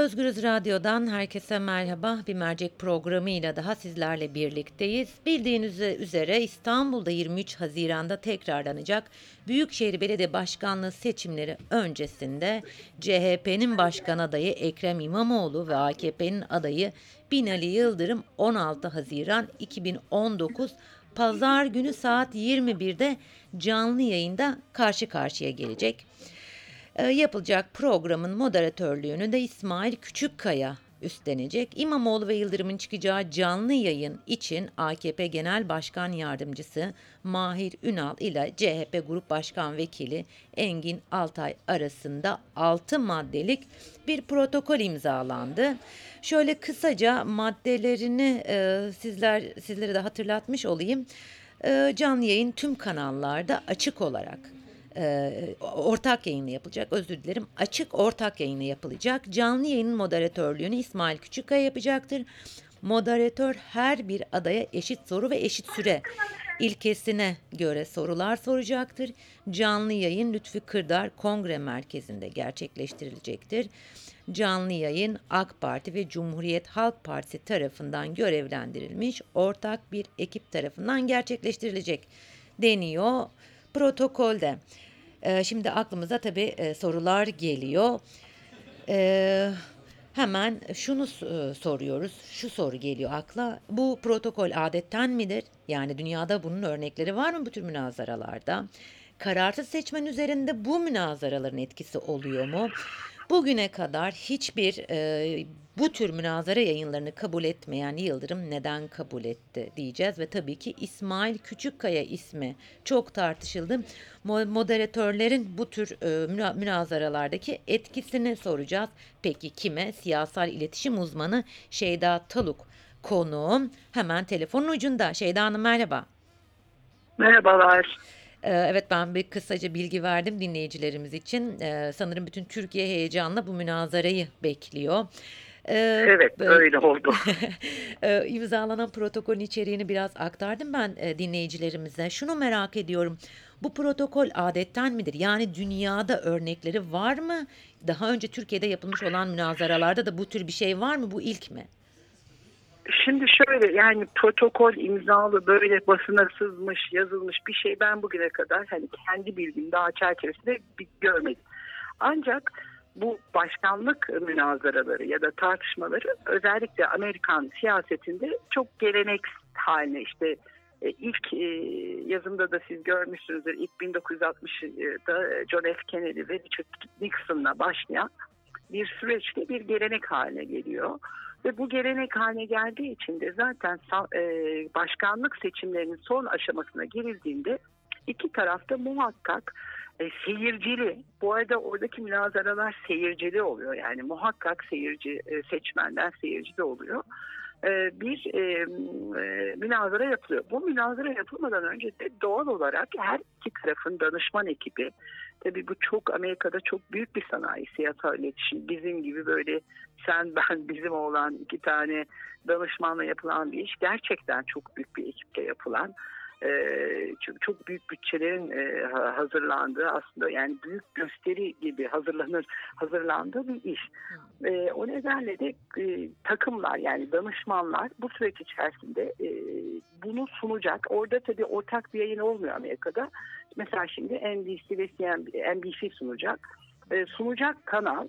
Özgürüz Radyo'dan herkese merhaba. Bir mercek programıyla daha sizlerle birlikteyiz. Bildiğiniz üzere İstanbul'da 23 Haziran'da tekrarlanacak Büyükşehir Belediye Başkanlığı seçimleri öncesinde CHP'nin başkan adayı Ekrem İmamoğlu ve AKP'nin adayı Binali Yıldırım 16 Haziran 2019 Pazar günü saat 21'de canlı yayında karşı karşıya gelecek. E, yapılacak programın moderatörlüğünü de İsmail Küçükkaya üstlenecek. İmamoğlu ve Yıldırım'ın çıkacağı canlı yayın için AKP Genel Başkan Yardımcısı Mahir Ünal ile CHP Grup Başkan Vekili Engin Altay arasında 6 maddelik bir protokol imzalandı. Şöyle kısaca maddelerini e, sizler sizlere de hatırlatmış olayım. E, canlı yayın tüm kanallarda açık olarak e, ortak yayını yapılacak. Özür dilerim. Açık ortak yayını yapılacak. Canlı yayının moderatörlüğünü İsmail Küçükkaya yapacaktır. Moderatör her bir adaya eşit soru ve eşit süre ilkesine göre sorular soracaktır. Canlı yayın Lütfi Kırdar Kongre Merkezi'nde gerçekleştirilecektir. Canlı yayın AK Parti ve Cumhuriyet Halk Partisi tarafından görevlendirilmiş ortak bir ekip tarafından gerçekleştirilecek deniyor protokolde. E, şimdi aklımıza tabii e, sorular geliyor. E, hemen şunu e, soruyoruz. Şu soru geliyor akla. Bu protokol adetten midir? Yani dünyada bunun örnekleri var mı bu tür münazaralarda? Kararsız seçmen üzerinde bu münazaraların etkisi oluyor mu? Bugüne kadar hiçbir e, bu tür münazara yayınlarını kabul etmeyen Yıldırım neden kabul etti diyeceğiz ve tabii ki İsmail Küçükkaya ismi çok tartışıldı. Moderatörlerin bu tür e, münazaralardaki etkisini soracağız. Peki kime? Siyasal iletişim uzmanı Şeyda Taluk konuğum. Hemen telefonun ucunda. Şeyda Hanım merhaba. Merhabalar. Ee, evet ben bir kısaca bilgi verdim dinleyicilerimiz için. Ee, sanırım bütün Türkiye heyecanla bu münazarayı bekliyor. Ee, evet öyle oldu. imzalanan protokolün içeriğini biraz aktardım ben e, dinleyicilerimize. Şunu merak ediyorum. Bu protokol adetten midir? Yani dünyada örnekleri var mı? Daha önce Türkiye'de yapılmış olan münazaralarda da bu tür bir şey var mı? Bu ilk mi? Şimdi şöyle yani protokol imzalı böyle basına sızmış yazılmış bir şey ben bugüne kadar hani kendi bildiğim daha çerçevesinde bir görmedim. Ancak bu başkanlık münazaraları ya da tartışmaları özellikle Amerikan siyasetinde çok gelenek haline işte e, ilk e, yazımda da siz görmüşsünüzdür ilk 1960'da John F. Kennedy ve Richard Nixon'la başlayan bir süreçte bir gelenek haline geliyor. Ve bu gelenek haline geldiği için de zaten e, başkanlık seçimlerinin son aşamasına girildiğinde iki tarafta muhakkak e, seyircili. Bu arada oradaki münazaralar seyircili oluyor. Yani muhakkak seyirci e, seçmenden seyirci de oluyor. E, bir e, e, münazara yapılıyor. Bu münazara yapılmadan önce de doğal olarak her iki tarafın danışman ekibi Tabii bu çok Amerika'da çok büyük bir sanayi siyasal iletişim. Bizim gibi böyle sen ben bizim olan iki tane danışmanla yapılan bir iş gerçekten çok büyük bir ekiple yapılan e, çok, çok büyük bütçelerin e, hazırlandığı aslında yani büyük gösteri gibi hazırlanır hazırlandığı bir iş. E, o nedenle de e, takımlar yani danışmanlar bu süreç içerisinde e, bunu sunacak. Orada tabii ortak bir yayın olmuyor Amerika'da. Mesela şimdi NBC ve NBC sunacak. E, sunacak kanal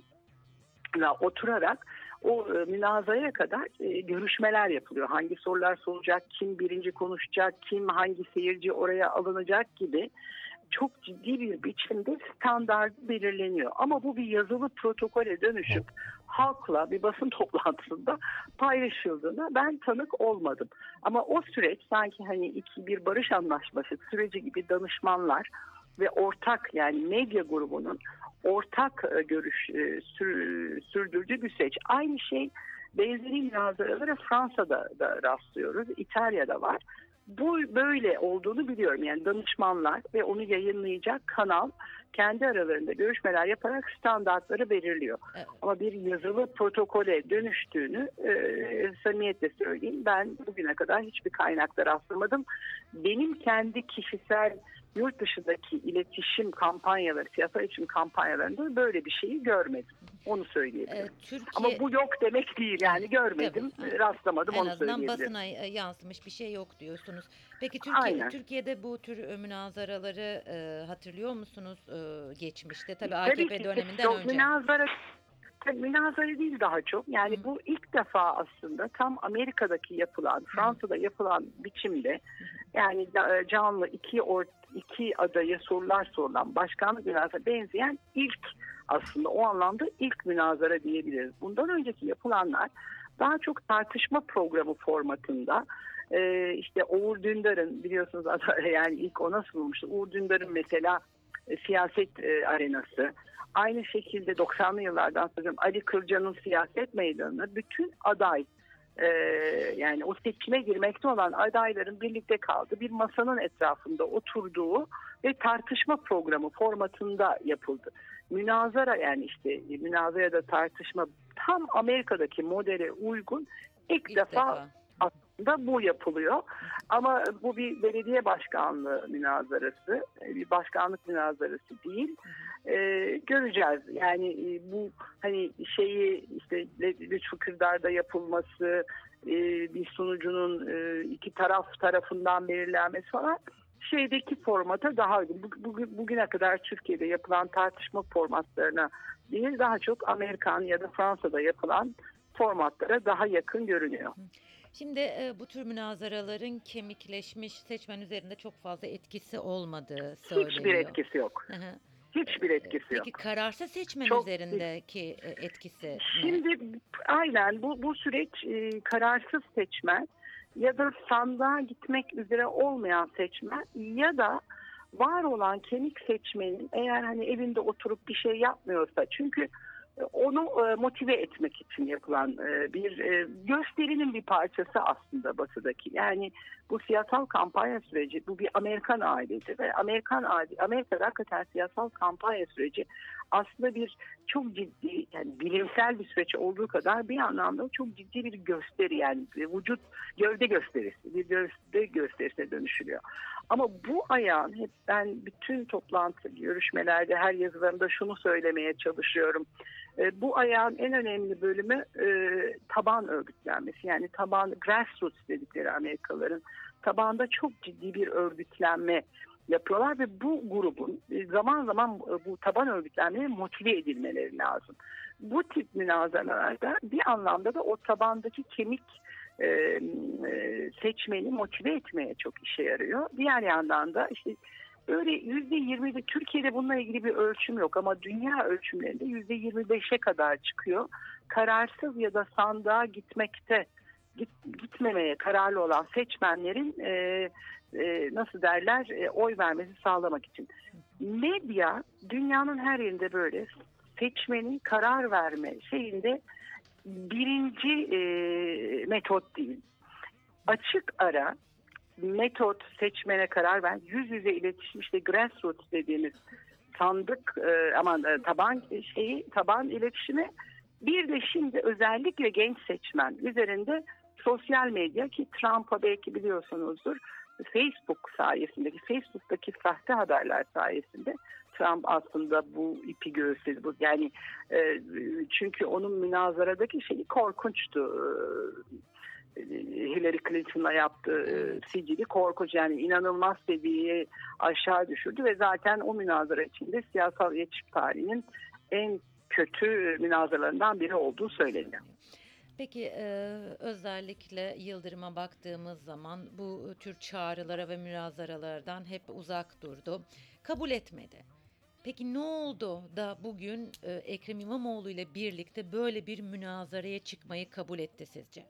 oturarak o e, münazaraya kadar e, görüşmeler yapılıyor. Hangi sorular soracak, kim birinci konuşacak, kim hangi seyirci oraya alınacak gibi çok ciddi bir biçimde standart belirleniyor. Ama bu bir yazılı protokole dönüşüp halkla bir basın toplantısında paylaşıldığında ben tanık olmadım. Ama o süreç sanki hani iki bir barış anlaşması süreci gibi danışmanlar ve ortak yani medya grubunun ortak e, görüş e, sür, sürdürdüğü bir süreç. Aynı şey benzeri münazaralara Fransa'da da rastlıyoruz. İtalya'da var. Bu böyle olduğunu biliyorum. Yani danışmanlar ve onu yayınlayacak kanal kendi aralarında görüşmeler yaparak standartları belirliyor. Evet. Ama bir yazılı protokole dönüştüğünü e, samimiyetle söyleyeyim. Ben bugüne kadar hiçbir kaynakta rastlamadım. Benim kendi kişisel yurt dışındaki iletişim kampanyaları, siyasal iletişim kampanyalarında böyle bir şeyi görmedim. Onu söyleyebilirim. Ee, Türkiye Ama bu yok demek değil yani görmedim, Tabii. rastlamadım en onu azından söyleyebilirim. basına e, yansımış bir şey yok diyorsunuz. Peki Türkiye, Aynen. Türkiye'de bu tür e, münazaraları e, hatırlıyor musunuz e, geçmişte? Tabii Tabii AKP ki döneminden çok önce. Münazara, tabii münazara değil daha çok. Yani Hı. bu ilk defa aslında tam Amerika'daki yapılan, Fransa'da yapılan biçimde yani da- canlı iki or, iki adaya sorular sorulan başkanlık münazara benzeyen ilk aslında o anlamda ilk münazara diyebiliriz. Bundan önceki yapılanlar daha çok tartışma programı formatında ee, işte Uğur Dündar'ın biliyorsunuz yani ilk ona sunulmuştu. Uğur Dündar'ın mesela e, siyaset e, arenası. Aynı şekilde 90'lı yıllardan sonra Ali Kırca'nın siyaset meydanı bütün aday e, yani o seçime girmekte olan adayların birlikte kaldığı bir masanın etrafında oturduğu ve tartışma programı formatında yapıldı. Münazara yani işte e, münazara da tartışma tam Amerika'daki modele uygun ilk, İlk defa, defa. Da bu yapılıyor. Ama bu bir belediye başkanlığı münazarası, bir başkanlık münazarası değil. Ee, göreceğiz. Yani e, bu hani şeyi işte Lütfü Kırdar'da yapılması, e, bir sunucunun e, iki taraf tarafından belirlenmesi falan şeydeki formata daha uygun. Bu- Bugün, bugüne kadar Türkiye'de yapılan tartışma formatlarına değil daha çok Amerikan ya da Fransa'da yapılan formatlara daha yakın görünüyor. Şimdi e, bu tür münazaraların kemikleşmiş seçmen üzerinde çok fazla etkisi olmadığı söyleniyor. Hiçbir etkisi yok. Hı hı. Hiçbir etkisi yok. Peki kararsız seçmen Çok- üzerindeki etkisi ne? Şimdi aynen bu bu süreç e, kararsız seçmen ya da sandığa gitmek üzere olmayan seçmen ya da var olan kemik seçmenin eğer hani evinde oturup bir şey yapmıyorsa çünkü onu e, motive etmek için yapılan e, bir e, gösterinin bir parçası aslında batıdaki. Yani bu siyasal kampanya süreci bu bir Amerikan ailesi ve Amerikan aile Amerika'da hakikaten siyasal kampanya süreci aslında bir çok ciddi yani bilimsel bir süreç olduğu kadar bir anlamda çok ciddi bir gösteri yani vücut gövde gösterisi bir gövde gösterisine dönüşülüyor. Ama bu ayağın hep ben bütün toplantı görüşmelerde her yazılarımda şunu söylemeye çalışıyorum. E, bu ayağın en önemli bölümü e, taban örgütlenmesi yani taban grassroots dedikleri Amerikalıların tabanda çok ciddi bir örgütlenme yapıyorlar ve bu grubun e, zaman zaman e, bu taban örgütlenmeye motive edilmeleri lazım. Bu tip münazaralarda bir anlamda da o tabandaki kemik e, e, seçmeni motive etmeye çok işe yarıyor. Diğer yandan da işte böyle yüzde yirmi Türkiye'de bununla ilgili bir ölçüm yok ama dünya ölçümlerinde yüzde yirmi beşe kadar çıkıyor. Kararsız ya da sandığa gitmekte git, gitmemeye kararlı olan seçmenlerin e, e, nasıl derler e, oy vermesi sağlamak için. Medya dünyanın her yerinde böyle seçmenin karar verme şeyinde birinci e, metot değil. Açık ara metot seçmene karar ver. Yüz yüze iletişim işte grassroots dediğimiz sandık e, aman e, taban şeyi taban iletişimi bir de şimdi özellikle genç seçmen üzerinde sosyal medya ki Trump'a belki biliyorsunuzdur Facebook sayesindeki Facebook'taki sahte haberler sayesinde Trump aslında bu ipi göğüsledi. Bu yani e, çünkü onun münazaradaki şeyi korkunçtu. E, Hillary Clinton'la yaptığı e, sicili korkunç yani inanılmaz seviyeyi aşağı düşürdü ve zaten o münazara içinde siyasal iletişim tarihinin en kötü münazaralarından biri olduğu söyleniyor. Peki e, özellikle Yıldırım'a baktığımız zaman bu tür çağrılara ve münazaralardan hep uzak durdu. Kabul etmedi. Peki ne oldu da bugün e, Ekrem İmamoğlu ile birlikte böyle bir münazaraya çıkmayı kabul etti sizce?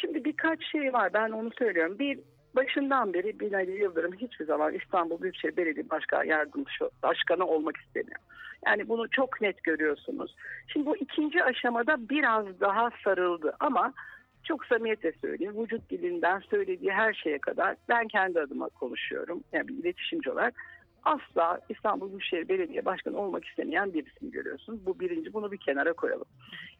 Şimdi birkaç şey var ben onu söylüyorum. Bir başından beri Binali Yıldırım hiçbir zaman İstanbul Büyükşehir Belediye Başkan Yardımcısı Başkanı olmak istemiyor. Yani bunu çok net görüyorsunuz. Şimdi bu ikinci aşamada biraz daha sarıldı ama çok samimiyetle söyleyeyim. Vücut dilinden söylediği her şeye kadar ben kendi adıma konuşuyorum. Yani bir iletişimci olarak asla İstanbul Büyükşehir Belediye Başkanı olmak istemeyen birisini görüyorsun. Bu birinci bunu bir kenara koyalım.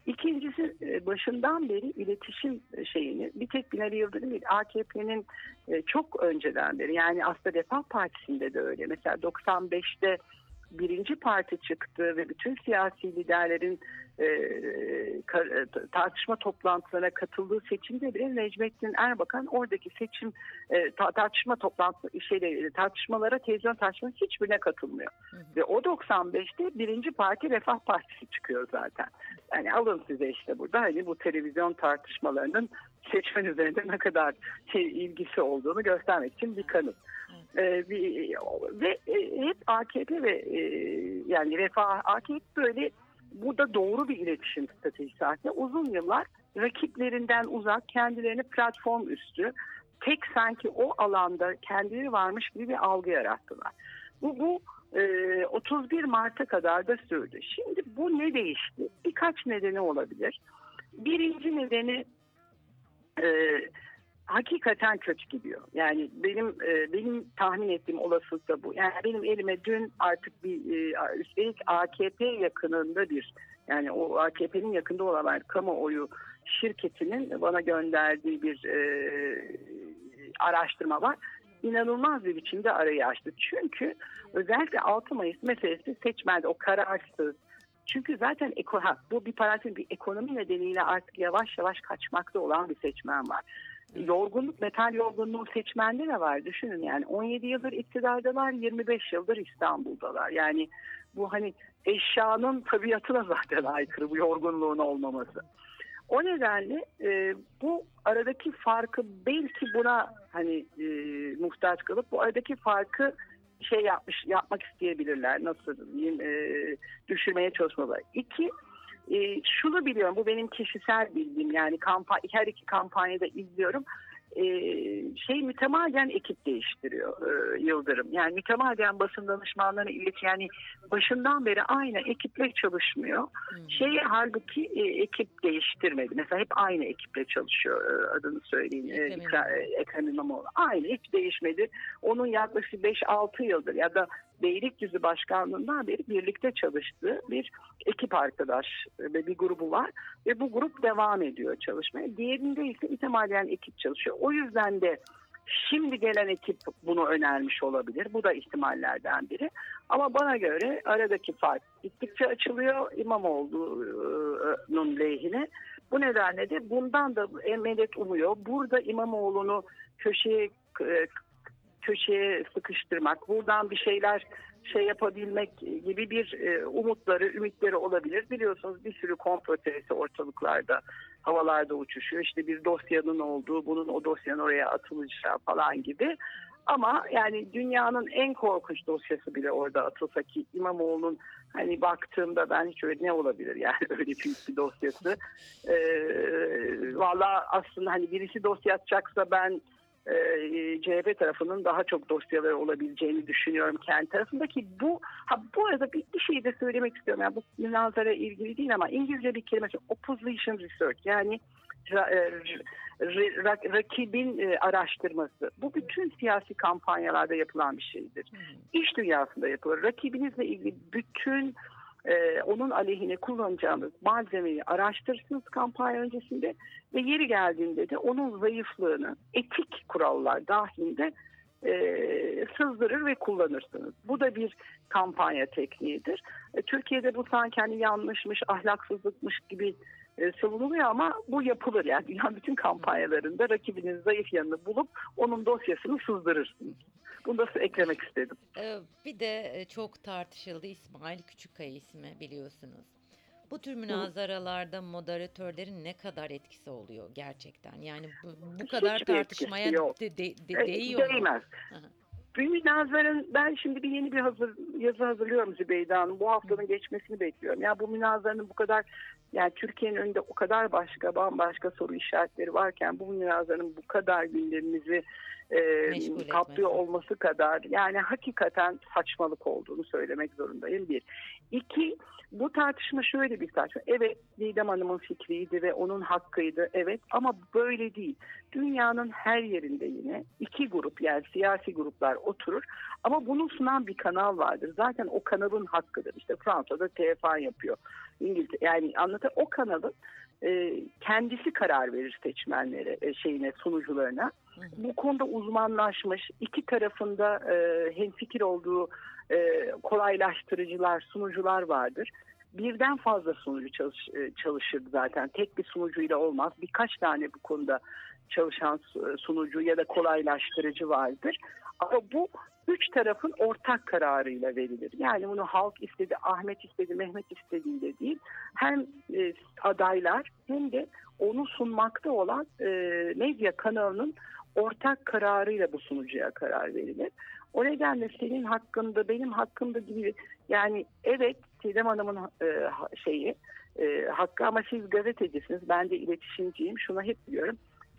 İkincisi e, başından beri iletişim şeyini bir tek Binali Yıldırım değil AKP'nin e, çok önceden beri yani aslında Refah Partisi'nde de öyle. Mesela 95'te birinci parti çıktı ve bütün siyasi liderlerin e, tartışma toplantılarına katıldığı seçimde bile Necmettin Erbakan oradaki seçim e, ta- tartışma toplantı şeyle tartışmalara televizyon tartışmalarına hiçbirine katılmıyor. Hı hı. Ve o 95'te birinci parti Refah Partisi çıkıyor zaten. Yani alın size işte burada hani bu televizyon tartışmalarının seçmen üzerinde ne kadar şey, ilgisi olduğunu göstermek için bir kanıt. Ee, bir, ve e, hep AKP ve e, yani Refah AKP böyle burada doğru bir iletişim stratejisi aslında uzun yıllar rakiplerinden uzak kendilerini platform üstü tek sanki o alanda kendileri varmış gibi bir algı yarattılar. Bu, bu e, 31 Mart'a kadar da sürdü. Şimdi bu ne değişti? Birkaç nedeni olabilir. Birinci nedeni e, hakikaten kötü gidiyor. Yani benim e, benim tahmin ettiğim olasılık da bu. Yani benim elime dün artık bir e, üstelik AKP yakınında bir yani o AKP'nin yakında olan kamuoyu şirketinin bana gönderdiği bir e, araştırma var. İnanılmaz bir biçimde arayı açtı. Çünkü özellikle 6 Mayıs meselesi seçmende o kararsız, çünkü zaten eko, ha, bu bir parantez bir ekonomi nedeniyle artık yavaş yavaş kaçmakta olan bir seçmen var. Yorgunluk, metal yorgunluğu seçmende de var. Düşünün yani 17 yıldır iktidardalar, 25 yıldır İstanbul'dalar. Yani bu hani eşyanın tabiatına zaten aykırı bu yorgunluğun olmaması. O nedenle e, bu aradaki farkı belki buna hani e, muhtaç kalıp bu aradaki farkı şey yapmış yapmak isteyebilirler. Nasıl diyeyim e, düşürmeye çalışmalar. İki e, şunu biliyorum bu benim kişisel bilgim yani kampa her iki kampanyada izliyorum. E, şey mütemadiyen ekip değiştiriyor e, Yıldırım. Yani mütemadiyen basın danışmanlarına ilet yani başından beri aynı ekiple çalışmıyor. Hmm. Şey halbuki e, ekip değiştirmedi. Mesela hep aynı ekiple çalışıyor e, adını söyleyeyim. E, Ekrem e, Ekrem İmamoğlu. Aynı hiç değişmedi. Onun yaklaşık 5-6 yıldır ya da Beylikdüzü Başkanlığı'ndan beri birlikte çalıştığı bir ekip arkadaş ve bir grubu var. Ve bu grup devam ediyor çalışmaya. Diğerinde ise mütemadiyen ekip çalışıyor. O yüzden de şimdi gelen ekip bunu önermiş olabilir. Bu da ihtimallerden biri. Ama bana göre aradaki fark gittikçe açılıyor İmamoğlu'nun lehine. Bu nedenle de bundan da medet umuyor. Burada İmamoğlu'nu köşeye e, köşeye sıkıştırmak, buradan bir şeyler şey yapabilmek gibi bir e, umutları, ümitleri olabilir. Biliyorsunuz bir sürü komplo teorisi ortalıklarda, havalarda uçuşuyor. İşte bir dosyanın olduğu, bunun o dosyanın oraya atılacağı falan gibi. Ama yani dünyanın en korkunç dosyası bile orada atılsa ki İmamoğlu'nun hani baktığımda ben hiç öyle ne olabilir yani öyle büyük bir dosyası. Ee, Valla aslında hani birisi dosya atacaksa ben e, CHP tarafının daha çok dosyaları olabileceğini düşünüyorum kendi tarafındaki bu ha bu arada bir, bir şey de söylemek istiyorum yani bu münazara ilgili değil ama İngilizce bir kelime opposition research yani ra, e, ra- ra- rakibin e, araştırması bu bütün siyasi kampanyalarda yapılan bir şeydir. İş dünyasında yapılır. Rakibinizle ilgili bütün e, onun aleyhine kullanacağınız malzemeyi araştırırsınız kampanya öncesinde ve yeri geldiğinde de onun zayıflığını etik kurallar dahilinde e, sızdırır ve kullanırsınız. Bu da bir kampanya tekniğidir. E, Türkiye'de bu sanki hani yanlışmış, ahlaksızlıkmış gibi e, savunuluyor ama bu yapılır. Yani dünyanın bütün kampanyalarında rakibinin zayıf yanını bulup onun dosyasını sızdırırsınız. Bunu da eklemek istedim. Ee, Bir de e, çok tartışıldı İsmail Küçükkaya ismi biliyorsunuz. Bu tür münazaralarda moderatörlerin ne kadar etkisi oluyor gerçekten? Yani bu, bu kadar Hiçbir tartışmaya yok. de, de, de- değiyor mu? Değmez. Bir münazarın ben şimdi bir yeni bir hazır yazı hazırlıyorum Zübeyde Hanım. Bu haftanın geçmesini bekliyorum. Ya bu münazaranın bu kadar yani Türkiye'nin önünde o kadar başka bambaşka soru işaretleri varken bu münazaranın bu kadar gündemimizi e, kaplıyor olması kadar yani hakikaten saçmalık olduğunu söylemek zorundayım bir. İki bu tartışma şöyle bir tartışma. Evet Didem Hanım'ın fikriydi ve onun hakkıydı evet ama böyle değil. Dünyanın her yerinde yine iki grup yani siyasi gruplar oturur Ama bunu sunan bir kanal vardır. Zaten o kanalın hakkıdır. İşte Fransa'da TF1 yapıyor. İngiltere yani anlatır o kanalın e, kendisi karar verir seçmenlere, e, şeyine, sunucularına. Bu konuda uzmanlaşmış, iki tarafında e, hemfikir olduğu e, kolaylaştırıcılar, sunucular vardır. Birden fazla sunucu çalış, e, çalışır zaten. Tek bir sunucuyla olmaz. Birkaç tane bu konuda çalışan su- sunucu ya da kolaylaştırıcı vardır. Ama bu üç tarafın ortak kararıyla verilir. Yani bunu halk istedi, Ahmet istedi, Mehmet istediğiyle değil. Hem e, adaylar hem de onu sunmakta olan e, medya kanalının ortak kararıyla bu sunucuya karar verilir. O nedenle senin hakkında, benim hakkımda gibi yani evet Çiğdem Hanım'ın e, şeyi e, hakkı ama siz gazetecisiniz, ben de iletişimciyim. Şunu hep diyorum.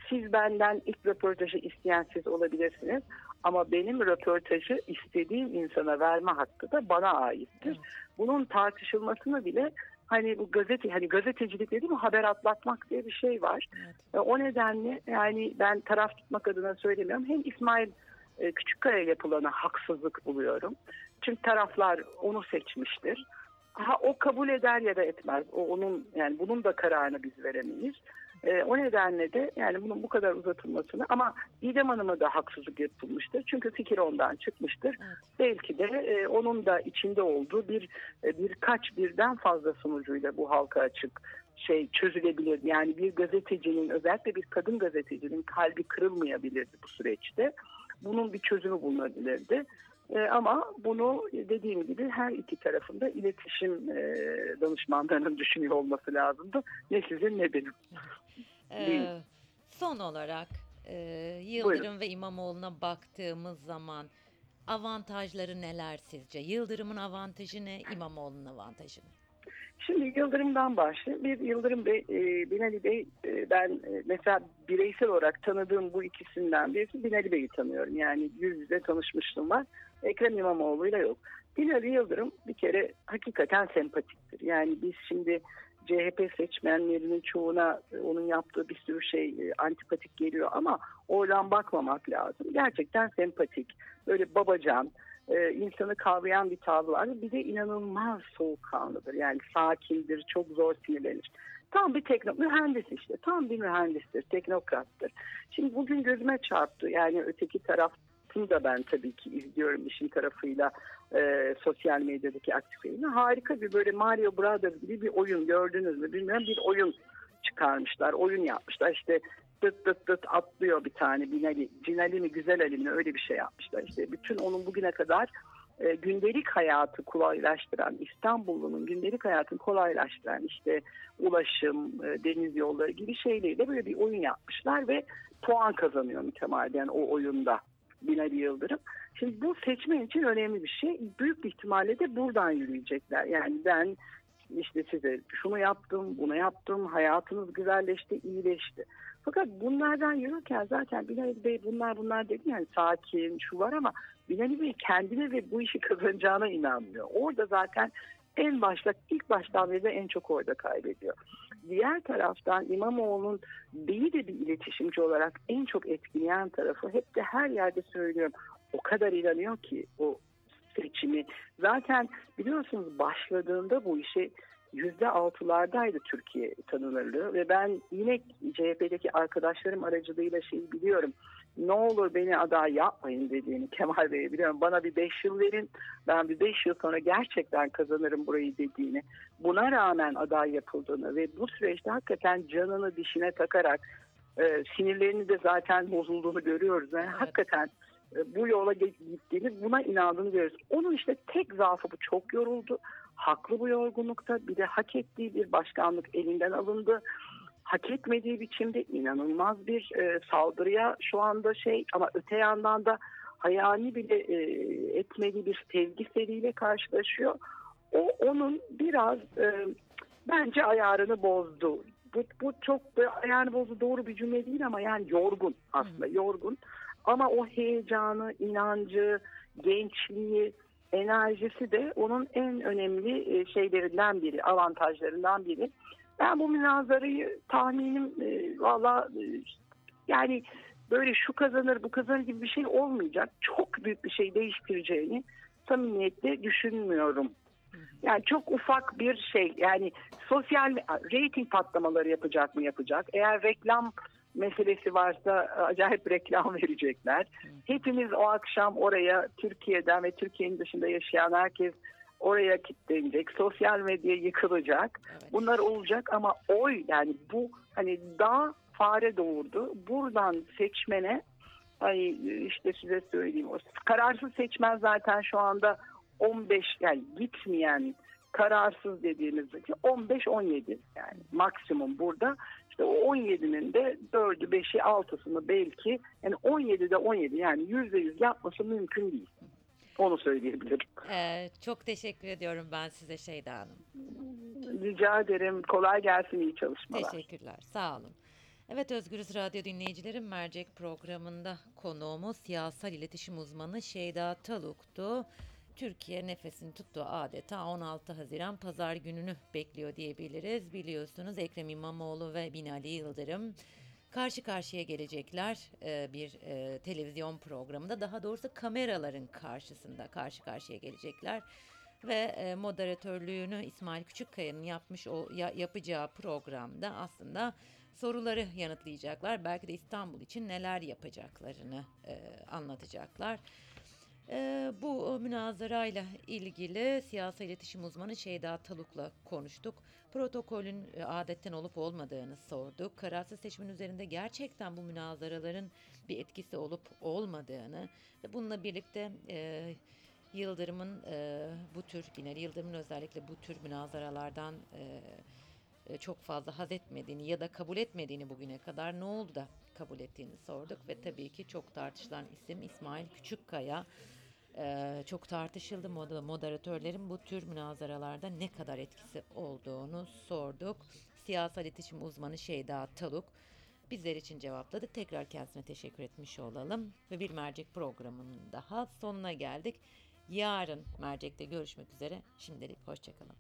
Siz benden ilk röportajı isteyen siz olabilirsiniz. Ama benim röportajı istediğim insana verme hakkı da bana aittir. Evet. Bunun tartışılmasını bile hani bu gazete hani gazetecilik dedi mi haber atlatmak diye bir şey var. Evet. E, O nedenle yani ben taraf tutmak adına söylemiyorum. Hem İsmail e, Küçükkaya yapılana haksızlık buluyorum. Çünkü taraflar onu seçmiştir. Ha, o kabul eder ya da etmez. O onun yani bunun da kararını biz veremeyiz. E, o nedenle de yani bunun bu kadar uzatılmasını ama İdem Hanım'a da haksızlık yapılmıştır. Çünkü fikir ondan çıkmıştır. Evet. Belki de e, onun da içinde olduğu bir e, birkaç birden fazla sunucuyla bu halka açık şey çözülebilir. Yani bir gazetecinin özellikle bir kadın gazetecinin kalbi kırılmayabilirdi bu süreçte. Bunun bir çözümü bulunabilirdi. E, ama bunu dediğim gibi her iki tarafında iletişim e, danışmanlarının düşünüyor olması lazımdı. Ne sizin ne benim. Ee, son olarak e, Yıldırım ve İmamoğlu'na baktığımız zaman avantajları neler sizce? Yıldırım'ın avantajı ne, İmamoğlu'nun avantajı ne? Şimdi Yıldırım'dan başlayayım. Bir Yıldırım Bey, e, Binali Bey e, ben e, mesela bireysel olarak tanıdığım bu ikisinden birisi Binali Bey'i tanıyorum. Yani yüz yüze tanışmışlığım var. Ekrem İmamoğlu'yla yok. Binali Yıldırım bir kere hakikaten sempatiktir. Yani biz şimdi CHP seçmenlerinin çoğuna e, onun yaptığı bir sürü şey e, antipatik geliyor ama oradan bakmamak lazım. Gerçekten sempatik, böyle babacan, e, insanı kavrayan bir tavrı var. Bir de inanılmaz soğukkanlıdır. Yani sakindir, çok zor sinirlenir. Tam bir tekno mühendis işte. Tam bir mühendistir, teknokrattır. Şimdi bugün gözüme çarptı. Yani öteki tarafını da ben tabii ki izliyorum işin tarafıyla e, sosyal medyadaki aktifliğini. Harika bir böyle Mario Brothers gibi bir oyun gördünüz mü bilmiyorum bir oyun çıkarmışlar. Oyun yapmışlar. İşte dıt dıt dıt atlıyor bir tane Binali. Cinali mi Güzel Ali mi öyle bir şey yapmışlar. İşte bütün onun bugüne kadar e, gündelik hayatı kolaylaştıran İstanbul'un gündelik hayatını kolaylaştıran işte ulaşım, e, deniz yolları gibi şeyleriyle böyle bir oyun yapmışlar ve puan kazanıyor mütemadiyen o oyunda Binali Yıldırım. Şimdi bu seçmen için önemli bir şey. Büyük bir ihtimalle de buradan yürüyecekler. Yani ben işte size şunu yaptım, bunu yaptım, hayatınız güzelleşti, iyileşti. Fakat bunlardan yürürken zaten Binali Bey bunlar bunlar dedi yani sakin şu var ama Binali Bey kendine ve bu işi kazanacağına inanmıyor. Orada zaten en başta ilk baştan beri de en çok orada kaybediyor. Diğer taraftan İmamoğlu'nun Bey'i de bir iletişimci olarak en çok etkileyen tarafı hep de her yerde söylüyorum. O kadar inanıyor ki o seçimi. Zaten biliyorsunuz başladığında bu işe yüzde altılardaydı Türkiye tanınırlığı ve ben yine CHP'deki arkadaşlarım aracılığıyla şeyi biliyorum. Ne olur beni aday yapmayın dediğini Kemal Bey'e biliyorum. Bana bir beş yıl verin ben bir beş yıl sonra gerçekten kazanırım burayı dediğini. Buna rağmen aday yapıldığını ve bu süreçte hakikaten canını dişine takarak e, sinirlerini de zaten bozulduğunu görüyoruz. Yani Evet. hakikaten e, bu yola gittiğini buna inandığını görüyoruz. Onun işte tek zaafı bu çok yoruldu. Haklı bu yorgunlukta bir de hak ettiği bir başkanlık elinden alındı. Hak etmediği biçimde inanılmaz bir e, saldırıya şu anda şey ama öte yandan da hayali bile e, etmediği bir sevgiseliyle karşılaşıyor. O onun biraz e, bence ayarını bozdu. Bu, bu çok ayarını bozdu doğru bir cümle değil ama yani yorgun aslında yorgun. Ama o heyecanı, inancı, gençliği, enerjisi de onun en önemli e, şeylerinden biri, avantajlarından biri. Ben bu münazarayı tahminim e, valla e, yani böyle şu kazanır bu kazanır gibi bir şey olmayacak. Çok büyük bir şey değiştireceğini samimiyetle düşünmüyorum. Yani çok ufak bir şey yani sosyal rating patlamaları yapacak mı yapacak. Eğer reklam meselesi varsa acayip reklam verecekler. Hepimiz o akşam oraya Türkiye'den ve Türkiye'nin dışında yaşayan herkes oraya kilitlenecek. Sosyal medya yıkılacak. Evet. Bunlar olacak ama oy yani bu hani daha fare doğurdu. Buradan seçmene ay işte size söyleyeyim. O kararsız seçmen zaten şu anda 15 yani gitmeyen kararsız dediğimiz 15-17 yani maksimum burada. İşte o 17'nin de 4'ü 5'i 6'sını belki yani 17'de 17 yani %100 yapması mümkün değil. Onu söyleyebilirim. Ee, çok teşekkür ediyorum ben size Şeyda Hanım. Rica ederim. Kolay gelsin. iyi çalışmalar. Teşekkürler. Sağ olun. Evet Özgürüz Radyo dinleyicilerim Mercek programında konuğumuz siyasal iletişim uzmanı Şeyda Taluk'tu. Türkiye nefesini tuttu adeta 16 Haziran pazar gününü bekliyor diyebiliriz. Biliyorsunuz Ekrem İmamoğlu ve Binali Yıldırım karşı karşıya gelecekler e, bir e, televizyon programında. Daha doğrusu kameraların karşısında karşı karşıya gelecekler ve e, moderatörlüğünü İsmail Küçükkaya'nın yapmış o ya- yapacağı programda aslında soruları yanıtlayacaklar. Belki de İstanbul için neler yapacaklarını anlatacaklar. E, bu münazarayla ilgili siyasi iletişim uzmanı Şeyda Taluk'la konuştuk. Protokolün e, adetten olup olmadığını sorduk. Kararsız seçmen üzerinde gerçekten bu münazaraların bir etkisi olup olmadığını ve bununla birlikte e, Yıldırım'ın e, bu tür, Binali Yıldırım'ın özellikle bu tür münazaralardan e, e, çok fazla haz etmediğini ya da kabul etmediğini bugüne kadar ne oldu da kabul ettiğini sorduk ve tabii ki çok tartışılan isim İsmail Küçükkaya. E, çok tartışıldı moderatörlerin bu tür münazaralarda ne kadar etkisi olduğunu sorduk. Siyasal iletişim uzmanı Şeyda Taluk bizler için cevapladı. Tekrar kendisine teşekkür etmiş olalım ve bir mercek programının daha sonuna geldik. Yarın mercekte görüşmek üzere. Şimdilik hoşçakalın.